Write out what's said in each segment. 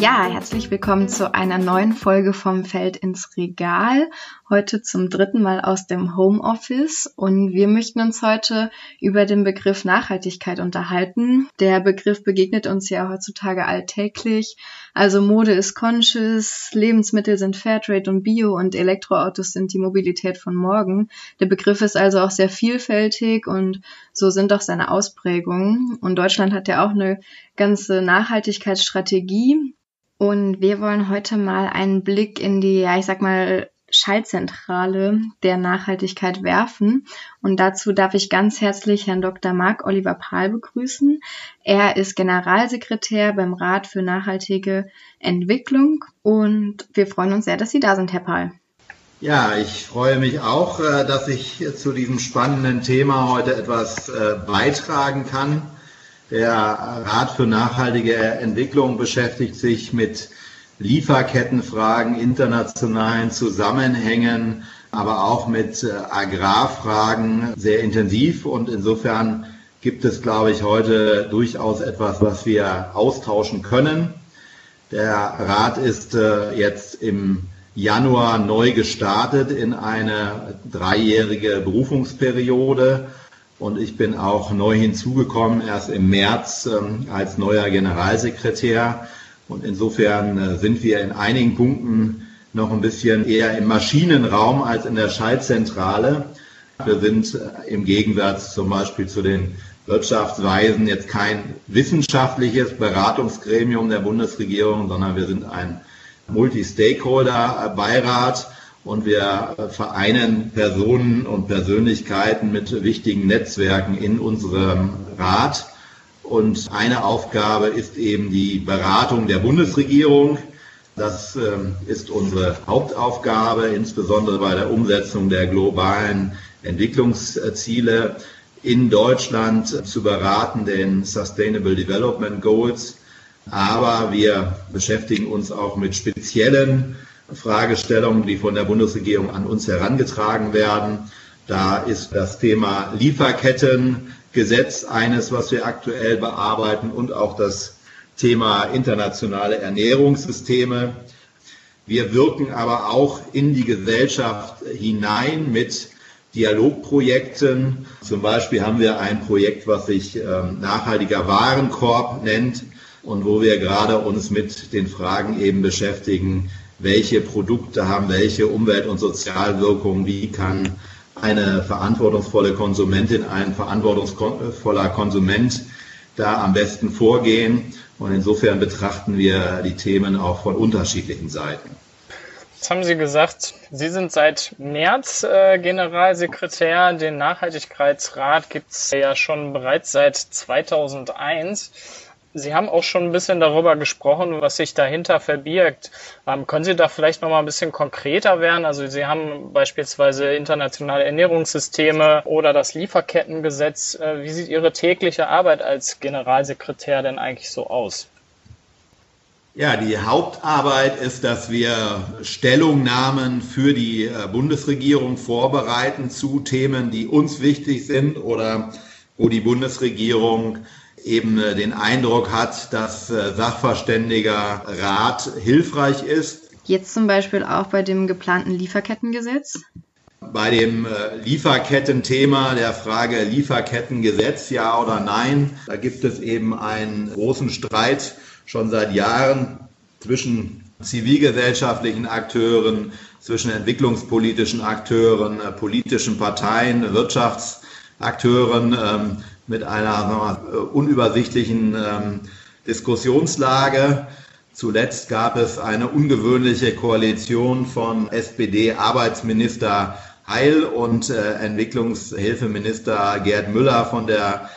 Ja, herzlich willkommen zu einer neuen Folge vom Feld ins Regal. Heute zum dritten Mal aus dem Homeoffice und wir möchten uns heute über den Begriff Nachhaltigkeit unterhalten. Der Begriff begegnet uns ja heutzutage alltäglich. Also Mode ist conscious, Lebensmittel sind Fairtrade und Bio und Elektroautos sind die Mobilität von morgen. Der Begriff ist also auch sehr vielfältig und so sind auch seine Ausprägungen. Und Deutschland hat ja auch eine ganze Nachhaltigkeitsstrategie und wir wollen heute mal einen Blick in die, ja, ich sag mal, Schaltzentrale der Nachhaltigkeit werfen. Und dazu darf ich ganz herzlich Herrn Dr. Marc Oliver Pahl begrüßen. Er ist Generalsekretär beim Rat für nachhaltige Entwicklung und wir freuen uns sehr, dass Sie da sind, Herr Pahl. Ja, ich freue mich auch, äh, dass ich zu diesem spannenden Thema heute etwas äh, beitragen kann. Der Rat für nachhaltige Entwicklung beschäftigt sich mit Lieferkettenfragen, internationalen Zusammenhängen, aber auch mit äh, Agrarfragen sehr intensiv. Und insofern gibt es, glaube ich, heute durchaus etwas, was wir austauschen können. Der Rat ist äh, jetzt im Januar neu gestartet in eine dreijährige Berufungsperiode. Und ich bin auch neu hinzugekommen, erst im März ähm, als neuer Generalsekretär. Und insofern äh, sind wir in einigen Punkten noch ein bisschen eher im Maschinenraum als in der Schaltzentrale. Wir sind äh, im Gegensatz zum Beispiel zu den Wirtschaftsweisen jetzt kein wissenschaftliches Beratungsgremium der Bundesregierung, sondern wir sind ein Multi-Stakeholder-Beirat und wir vereinen Personen und Persönlichkeiten mit wichtigen Netzwerken in unserem Rat. Und eine Aufgabe ist eben die Beratung der Bundesregierung. Das ähm, ist unsere Hauptaufgabe, insbesondere bei der Umsetzung der globalen Entwicklungsziele in Deutschland zu beraten, den Sustainable Development Goals. Aber wir beschäftigen uns auch mit speziellen Fragestellungen, die von der Bundesregierung an uns herangetragen werden. Da ist das Thema Lieferkettengesetz eines, was wir aktuell bearbeiten und auch das Thema internationale Ernährungssysteme. Wir wirken aber auch in die Gesellschaft hinein mit Dialogprojekten. Zum Beispiel haben wir ein Projekt, was sich ähm, nachhaltiger Warenkorb nennt und wo wir gerade uns mit den Fragen eben beschäftigen, welche Produkte haben welche Umwelt- und Sozialwirkungen, wie kann eine verantwortungsvolle Konsumentin, ein verantwortungsvoller Konsument da am besten vorgehen. Und insofern betrachten wir die Themen auch von unterschiedlichen Seiten. Jetzt haben Sie gesagt, Sie sind seit März äh, Generalsekretär. Den Nachhaltigkeitsrat gibt es ja schon bereits seit 2001. Sie haben auch schon ein bisschen darüber gesprochen, was sich dahinter verbirgt. Ähm, können Sie da vielleicht noch mal ein bisschen konkreter werden? Also Sie haben beispielsweise internationale Ernährungssysteme oder das Lieferkettengesetz. Äh, wie sieht Ihre tägliche Arbeit als Generalsekretär denn eigentlich so aus? Ja, die Hauptarbeit ist, dass wir Stellungnahmen für die äh, Bundesregierung vorbereiten zu Themen, die uns wichtig sind oder wo die Bundesregierung eben äh, den Eindruck hat, dass äh, Sachverständiger Rat hilfreich ist. Jetzt zum Beispiel auch bei dem geplanten Lieferkettengesetz? Bei dem äh, Lieferkettenthema, der Frage Lieferkettengesetz, ja oder nein, da gibt es eben einen großen Streit schon seit Jahren zwischen zivilgesellschaftlichen Akteuren, zwischen entwicklungspolitischen Akteuren, politischen Parteien, Wirtschaftsakteuren. Mit einer mal, unübersichtlichen ähm, Diskussionslage. Zuletzt gab es eine ungewöhnliche Koalition von SPD-Arbeitsminister Heil und äh, Entwicklungshilfeminister Gerd Müller von der,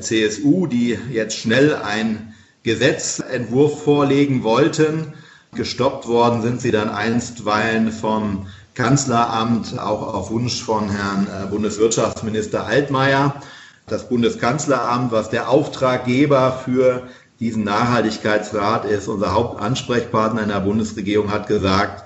CSU, die jetzt schnell ein Gesetzentwurf vorlegen wollten. Gestoppt worden sind sie dann einstweilen vom Kanzleramt, auch auf Wunsch von Herrn äh, Bundeswirtschaftsminister Altmaier. Das Bundeskanzleramt, was der Auftraggeber für diesen Nachhaltigkeitsrat ist, unser Hauptansprechpartner in der Bundesregierung, hat gesagt,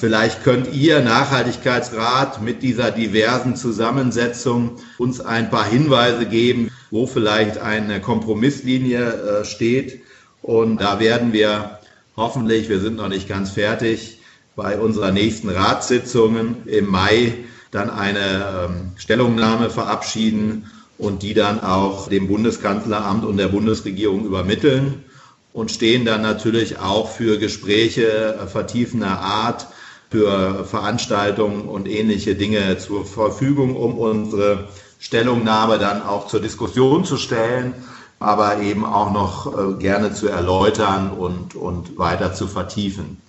Vielleicht könnt ihr Nachhaltigkeitsrat mit dieser diversen Zusammensetzung uns ein paar Hinweise geben, wo vielleicht eine Kompromisslinie äh, steht. Und da werden wir hoffentlich, wir sind noch nicht ganz fertig, bei unserer nächsten Ratssitzungen im Mai dann eine ähm, Stellungnahme verabschieden und die dann auch dem Bundeskanzleramt und der Bundesregierung übermitteln und stehen dann natürlich auch für Gespräche vertiefender Art, für Veranstaltungen und ähnliche Dinge zur Verfügung, um unsere Stellungnahme dann auch zur Diskussion zu stellen, aber eben auch noch äh, gerne zu erläutern und, und weiter zu vertiefen.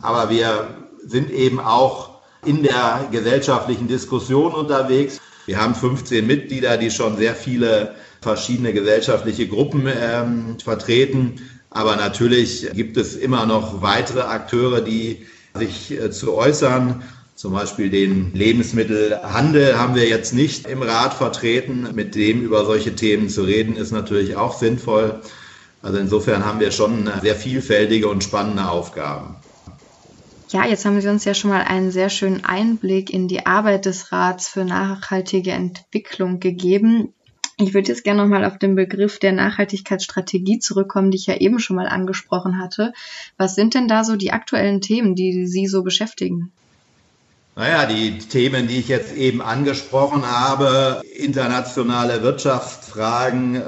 Aber wir sind eben auch in der gesellschaftlichen Diskussion unterwegs. Wir haben 15 Mitglieder, die schon sehr viele verschiedene gesellschaftliche Gruppen ähm, vertreten. Aber natürlich gibt es immer noch weitere Akteure, die sich äh, zu äußern. Zum Beispiel den Lebensmittelhandel haben wir jetzt nicht im Rat vertreten. Mit dem über solche Themen zu reden, ist natürlich auch sinnvoll. Also insofern haben wir schon sehr vielfältige und spannende Aufgaben. Ja, jetzt haben Sie uns ja schon mal einen sehr schönen Einblick in die Arbeit des Rats für nachhaltige Entwicklung gegeben. Ich würde jetzt gerne nochmal auf den Begriff der Nachhaltigkeitsstrategie zurückkommen, die ich ja eben schon mal angesprochen hatte. Was sind denn da so die aktuellen Themen, die Sie so beschäftigen? Naja, die Themen, die ich jetzt eben angesprochen habe, internationale Wirtschaftsfragen,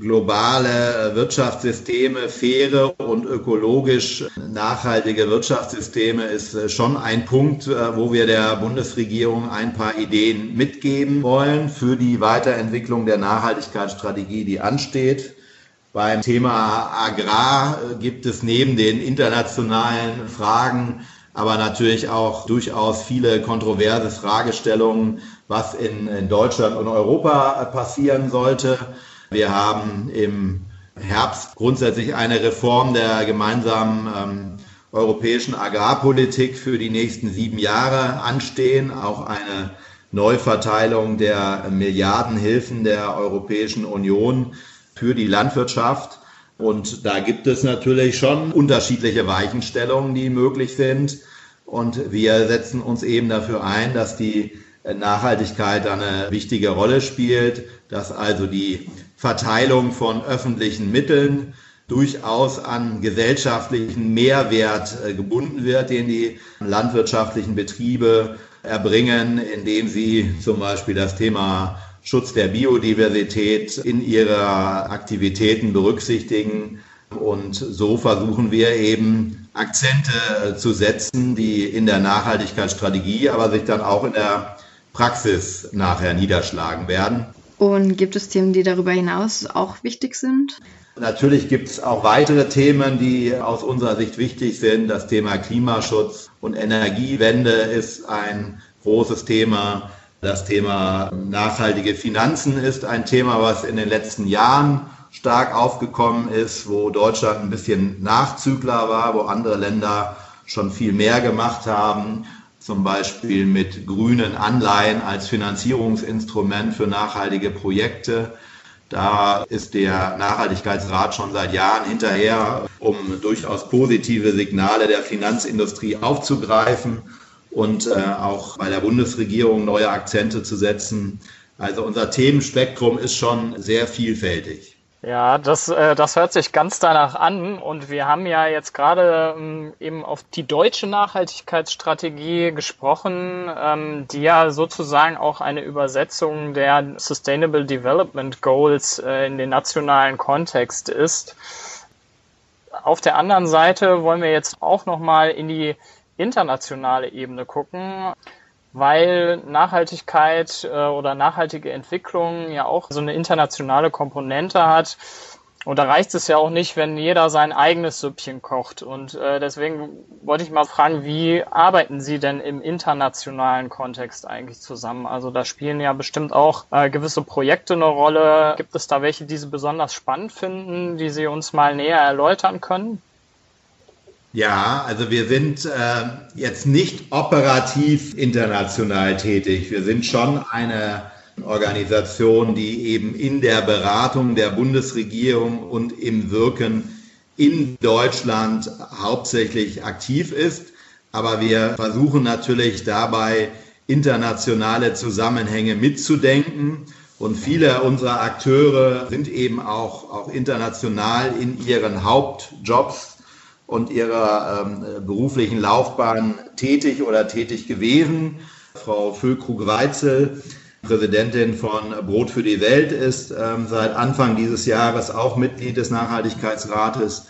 globale Wirtschaftssysteme, faire und ökologisch nachhaltige Wirtschaftssysteme ist äh, schon ein Punkt, äh, wo wir der Bundesregierung ein paar Ideen mitgeben wollen für die Weiterentwicklung der Nachhaltigkeitsstrategie, die ansteht. Beim Thema Agrar äh, gibt es neben den internationalen Fragen aber natürlich auch durchaus viele kontroverse Fragestellungen, was in, in Deutschland und Europa passieren sollte. Wir haben im Herbst grundsätzlich eine Reform der gemeinsamen ähm, europäischen Agrarpolitik für die nächsten sieben Jahre anstehen, auch eine Neuverteilung der Milliardenhilfen der Europäischen Union für die Landwirtschaft. Und da gibt es natürlich schon unterschiedliche Weichenstellungen, die möglich sind. Und wir setzen uns eben dafür ein, dass die Nachhaltigkeit eine wichtige Rolle spielt, dass also die Verteilung von öffentlichen Mitteln durchaus an gesellschaftlichen Mehrwert äh, gebunden wird, den die landwirtschaftlichen Betriebe erbringen, indem sie zum Beispiel das Thema Schutz der Biodiversität in ihrer Aktivitäten berücksichtigen. Und so versuchen wir eben Akzente äh, zu setzen, die in der Nachhaltigkeitsstrategie, aber sich dann auch in der Praxis nachher niederschlagen werden. Und gibt es Themen, die darüber hinaus auch wichtig sind? Natürlich gibt es auch weitere Themen, die aus unserer Sicht wichtig sind. Das Thema Klimaschutz und Energiewende ist ein großes Thema. Das Thema nachhaltige Finanzen ist ein Thema, was in den letzten Jahren stark aufgekommen ist, wo Deutschland ein bisschen Nachzügler war, wo andere Länder schon viel mehr gemacht haben zum Beispiel mit grünen Anleihen als Finanzierungsinstrument für nachhaltige Projekte. Da ist der Nachhaltigkeitsrat schon seit Jahren hinterher, um durchaus positive Signale der Finanzindustrie aufzugreifen und äh, auch bei der Bundesregierung neue Akzente zu setzen. Also unser Themenspektrum ist schon sehr vielfältig. Ja, das, äh, das hört sich ganz danach an. Und wir haben ja jetzt gerade ähm, eben auf die deutsche Nachhaltigkeitsstrategie gesprochen, ähm, die ja sozusagen auch eine Übersetzung der Sustainable Development Goals äh, in den nationalen Kontext ist. Auf der anderen Seite wollen wir jetzt auch nochmal in die internationale Ebene gucken weil Nachhaltigkeit äh, oder nachhaltige Entwicklung ja auch so eine internationale Komponente hat. Und da reicht es ja auch nicht, wenn jeder sein eigenes Süppchen kocht. Und äh, deswegen wollte ich mal fragen, wie arbeiten Sie denn im internationalen Kontext eigentlich zusammen? Also da spielen ja bestimmt auch äh, gewisse Projekte eine Rolle. Gibt es da welche, die Sie besonders spannend finden, die Sie uns mal näher erläutern können? Ja, also wir sind äh, jetzt nicht operativ international tätig. Wir sind schon eine Organisation, die eben in der Beratung der Bundesregierung und im Wirken in Deutschland hauptsächlich aktiv ist. Aber wir versuchen natürlich dabei internationale Zusammenhänge mitzudenken. Und viele unserer Akteure sind eben auch, auch international in ihren Hauptjobs und ihrer ähm, beruflichen Laufbahn tätig oder tätig gewesen. Frau Füllkrug-Weitzel, Präsidentin von Brot für die Welt, ist ähm, seit Anfang dieses Jahres auch Mitglied des Nachhaltigkeitsrates.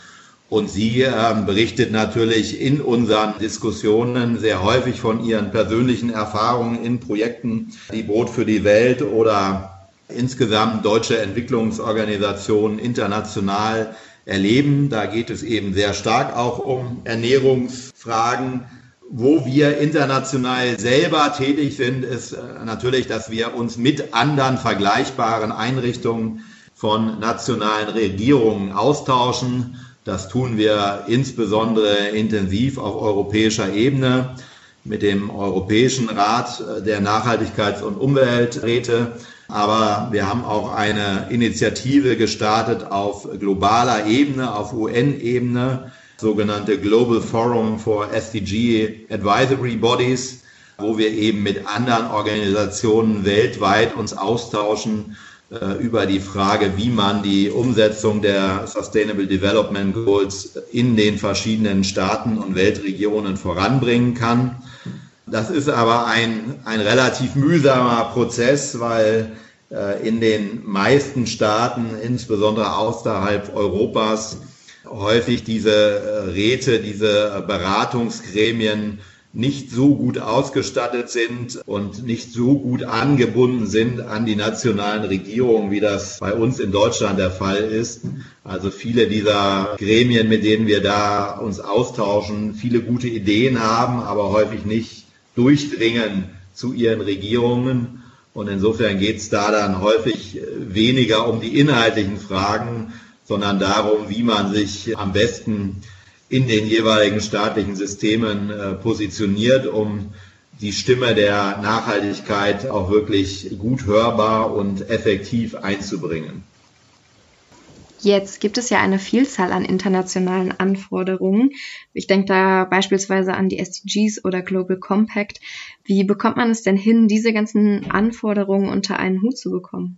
Und sie ähm, berichtet natürlich in unseren Diskussionen sehr häufig von ihren persönlichen Erfahrungen in Projekten wie Brot für die Welt oder insgesamt deutsche Entwicklungsorganisationen international erleben. Da geht es eben sehr stark auch um Ernährungsfragen. Wo wir international selber tätig sind, ist äh, natürlich, dass wir uns mit anderen vergleichbaren Einrichtungen von nationalen Regierungen austauschen. Das tun wir insbesondere intensiv auf europäischer Ebene mit dem Europäischen Rat der Nachhaltigkeits- und Umwelträte. Aber wir haben auch eine Initiative gestartet auf globaler Ebene, auf UN-Ebene, sogenannte Global Forum for SDG Advisory Bodies, wo wir eben mit anderen Organisationen weltweit uns austauschen äh, über die Frage, wie man die Umsetzung der Sustainable Development Goals in den verschiedenen Staaten und Weltregionen voranbringen kann. Das ist aber ein, ein relativ mühsamer Prozess, weil äh, in den meisten Staaten, insbesondere außerhalb Europas, häufig diese äh, Räte, diese Beratungsgremien nicht so gut ausgestattet sind und nicht so gut angebunden sind an die nationalen Regierungen, wie das bei uns in Deutschland der Fall ist. Also viele dieser Gremien, mit denen wir da uns austauschen, viele gute Ideen haben, aber häufig nicht durchdringen zu ihren Regierungen. Und insofern geht es da dann häufig weniger um die inhaltlichen Fragen, sondern darum, wie man sich am besten in den jeweiligen staatlichen Systemen äh, positioniert, um die Stimme der Nachhaltigkeit auch wirklich gut hörbar und effektiv einzubringen. Jetzt gibt es ja eine Vielzahl an internationalen Anforderungen. Ich denke da beispielsweise an die SDGs oder Global Compact. Wie bekommt man es denn hin, diese ganzen Anforderungen unter einen Hut zu bekommen?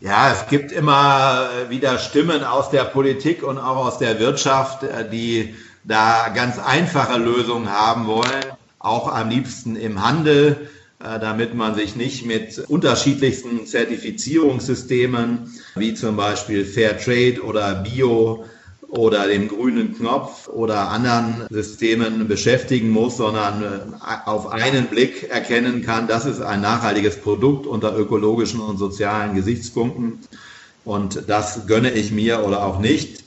Ja, es gibt immer wieder Stimmen aus der Politik und auch aus der Wirtschaft, äh, die da ganz einfache Lösungen haben wollen, auch am liebsten im Handel, damit man sich nicht mit unterschiedlichsten Zertifizierungssystemen wie zum Beispiel Fair Trade oder Bio oder dem grünen Knopf oder anderen Systemen beschäftigen muss, sondern äh, auf einen Blick erkennen kann, das ist ein nachhaltiges Produkt unter ökologischen und sozialen Gesichtspunkten und das gönne ich mir oder auch nicht.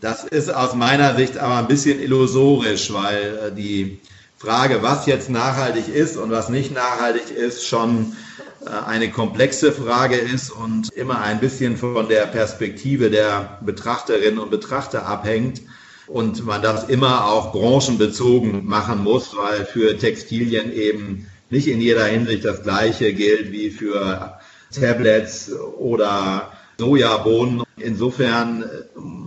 Das ist aus meiner Sicht aber ein bisschen illusorisch, weil äh, die Frage, was jetzt nachhaltig ist und was nicht nachhaltig ist, schon äh, eine komplexe Frage ist und immer ein bisschen von der Perspektive der Betrachterinnen und Betrachter abhängt und man das immer auch branchenbezogen machen muss, weil für Textilien eben nicht in jeder Hinsicht das Gleiche gilt wie für Tablets oder Sojabohnen. Insofern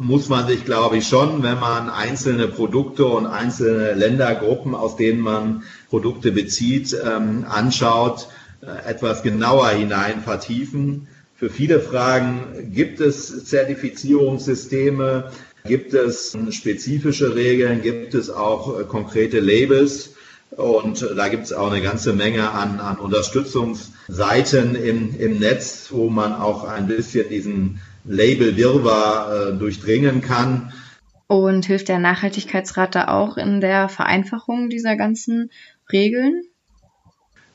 muss man sich, glaube ich, schon, wenn man einzelne Produkte und einzelne Ländergruppen, aus denen man Produkte bezieht, ähm, anschaut, äh, etwas genauer hinein vertiefen. Für viele Fragen gibt es Zertifizierungssysteme, gibt es spezifische Regeln, gibt es auch äh, konkrete Labels. Und da gibt es auch eine ganze Menge an, an Unterstützungsseiten im, im Netz, wo man auch ein bisschen diesen Label-Wirrwarr äh, durchdringen kann. Und hilft der Nachhaltigkeitsrat da auch in der Vereinfachung dieser ganzen Regeln?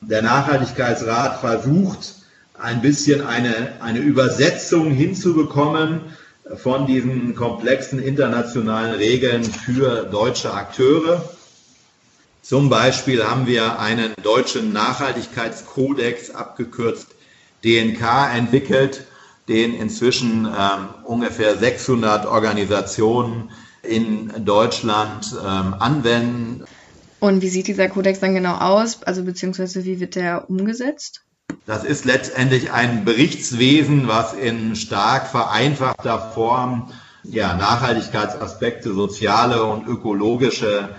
der Nachhaltigkeitsrat versucht, ein bisschen eine, eine Übersetzung hinzubekommen von diesen komplexen internationalen Regeln für deutsche Akteure. Zum Beispiel haben wir einen deutschen Nachhaltigkeitskodex, abgekürzt DNK, entwickelt, den inzwischen ähm, ungefähr 600 Organisationen in Deutschland ähm, anwenden. Und wie sieht dieser Kodex dann genau aus? Also beziehungsweise wie wird der umgesetzt? Das ist letztendlich ein Berichtswesen, was in stark vereinfachter Form ja, Nachhaltigkeitsaspekte, soziale und ökologische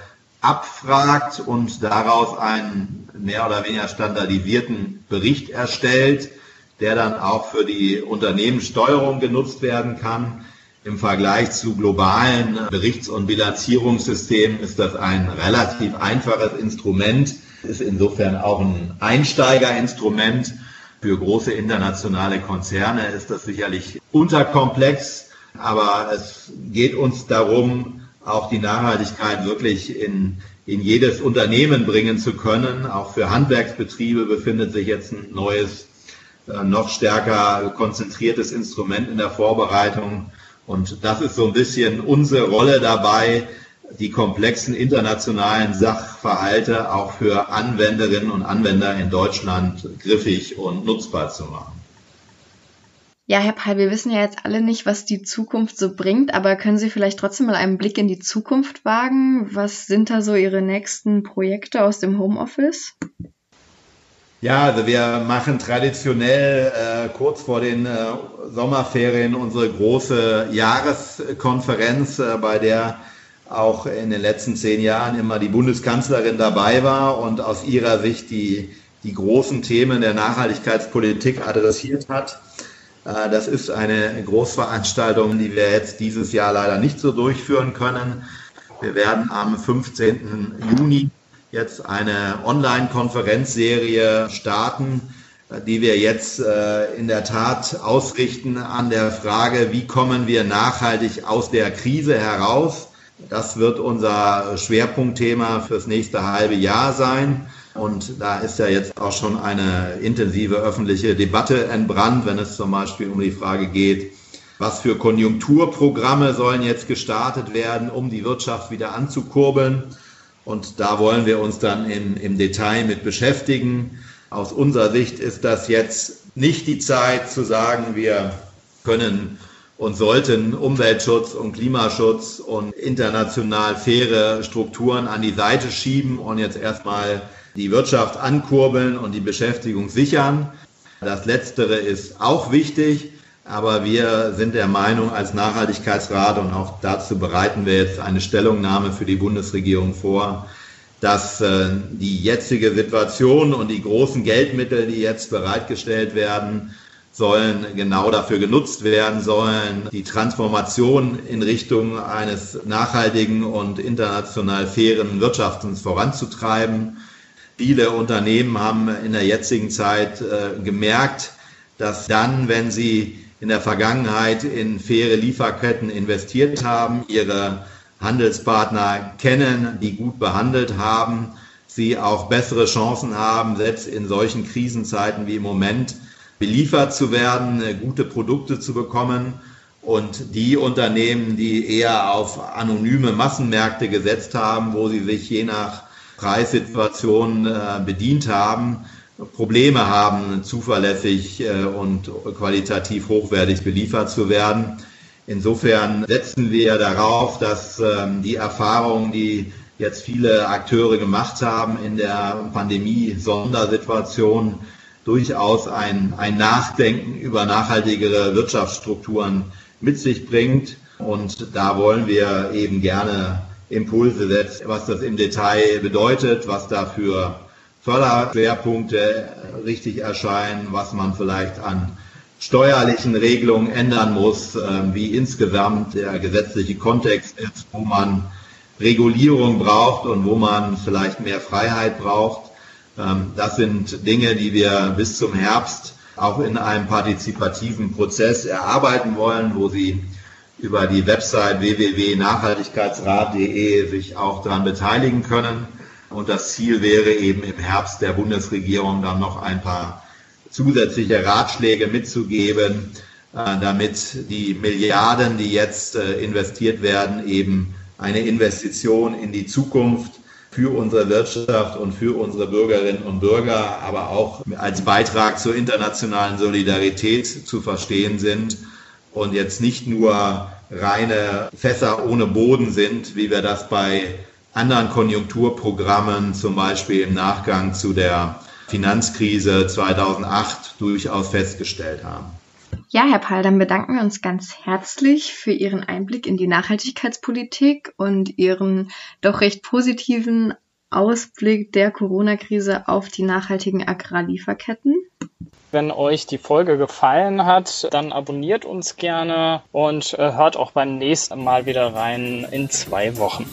abfragt und daraus einen mehr oder weniger standardisierten Bericht erstellt, der dann auch für die Unternehmenssteuerung genutzt werden kann. Im Vergleich zu globalen Berichts- und Bilanzierungssystemen ist das ein relativ einfaches Instrument, ist insofern auch ein Einsteigerinstrument. Für große internationale Konzerne ist das sicherlich unterkomplex, aber es geht uns darum, auch die Nachhaltigkeit wirklich in, in jedes Unternehmen bringen zu können. Auch für Handwerksbetriebe befindet sich jetzt ein neues, noch stärker konzentriertes Instrument in der Vorbereitung. Und das ist so ein bisschen unsere Rolle dabei, die komplexen internationalen Sachverhalte auch für Anwenderinnen und Anwender in Deutschland griffig und nutzbar zu machen. Ja, Herr Peil, wir wissen ja jetzt alle nicht, was die Zukunft so bringt, aber können Sie vielleicht trotzdem mal einen Blick in die Zukunft wagen? Was sind da so Ihre nächsten Projekte aus dem Homeoffice? Ja, also wir machen traditionell äh, kurz vor den äh, Sommerferien unsere große Jahreskonferenz, äh, bei der auch in den letzten zehn Jahren immer die Bundeskanzlerin dabei war und aus ihrer Sicht die, die großen Themen der Nachhaltigkeitspolitik adressiert hat. Äh, das ist eine Großveranstaltung, die wir jetzt dieses Jahr leider nicht so durchführen können. Wir werden am 15. Juni jetzt eine Online-Konferenzserie starten, die wir jetzt äh, in der Tat ausrichten an der Frage, wie kommen wir nachhaltig aus der Krise heraus. Das wird unser Schwerpunktthema fürs nächste halbe Jahr sein. Und da ist ja jetzt auch schon eine intensive öffentliche Debatte entbrannt, wenn es zum Beispiel um die Frage geht, was für Konjunkturprogramme sollen jetzt gestartet werden, um die Wirtschaft wieder anzukurbeln. Und da wollen wir uns dann im, im Detail mit beschäftigen. Aus unserer Sicht ist das jetzt nicht die Zeit zu sagen, wir können und sollten Umweltschutz und Klimaschutz und international faire Strukturen an die Seite schieben und jetzt erstmal die Wirtschaft ankurbeln und die Beschäftigung sichern. Das Letztere ist auch wichtig, aber wir sind der Meinung als Nachhaltigkeitsrat und auch dazu bereiten wir jetzt eine Stellungnahme für die Bundesregierung vor, dass äh, die jetzige Situation und die großen Geldmittel, die jetzt bereitgestellt werden, sollen genau dafür genutzt werden, sollen die Transformation in Richtung eines nachhaltigen und international fairen Wirtschaftens voranzutreiben. Viele Unternehmen haben in der jetzigen Zeit äh, gemerkt, dass dann, wenn sie in der Vergangenheit in faire Lieferketten investiert haben, ihre Handelspartner kennen, die gut behandelt haben, sie auch bessere Chancen haben, selbst in solchen Krisenzeiten wie im Moment beliefert zu werden, äh, gute Produkte zu bekommen. Und die Unternehmen, die eher auf anonyme Massenmärkte gesetzt haben, wo sie sich je nach Preissituation äh, bedient haben, Probleme haben, zuverlässig äh, und qualitativ hochwertig beliefert zu werden. Insofern setzen wir darauf, dass ähm, die Erfahrungen, die jetzt viele Akteure gemacht haben in der Pandemie-Sondersituation, durchaus ein, ein Nachdenken über nachhaltigere Wirtschaftsstrukturen mit sich bringt. Und da wollen wir eben gerne Impulse setzt, was das im Detail bedeutet, was da für Förderschwerpunkte richtig erscheinen, was man vielleicht an steuerlichen Regelungen ändern muss, ähm, wie insgesamt der gesetzliche Kontext ist, wo man Regulierung braucht und wo man vielleicht mehr Freiheit braucht. Ähm, das sind Dinge, die wir bis zum Herbst auch in einem partizipativen Prozess erarbeiten wollen, wo Sie über die Website www.nachhaltigkeitsrat.de sich auch daran beteiligen können. Und das Ziel wäre eben im Herbst der Bundesregierung dann noch ein paar zusätzliche Ratschläge mitzugeben, äh, damit die Milliarden, die jetzt äh, investiert werden, eben eine Investition in die Zukunft für unsere Wirtschaft und für unsere Bürgerinnen und Bürger, aber auch als Beitrag zur internationalen Solidarität zu verstehen sind und jetzt nicht nur reine Fässer ohne Boden sind, wie wir das bei anderen Konjunkturprogrammen, zum Beispiel im Nachgang zu der Finanzkrise 2008, durchaus festgestellt haben. Ja, Herr Pahl, dann bedanken wir uns ganz herzlich für Ihren Einblick in die Nachhaltigkeitspolitik und Ihren doch recht positiven Ausblick der Corona-Krise auf die nachhaltigen Agrarlieferketten. Wenn euch die Folge gefallen hat, dann abonniert uns gerne und äh, hört auch beim nächsten Mal wieder rein in zwei Wochen.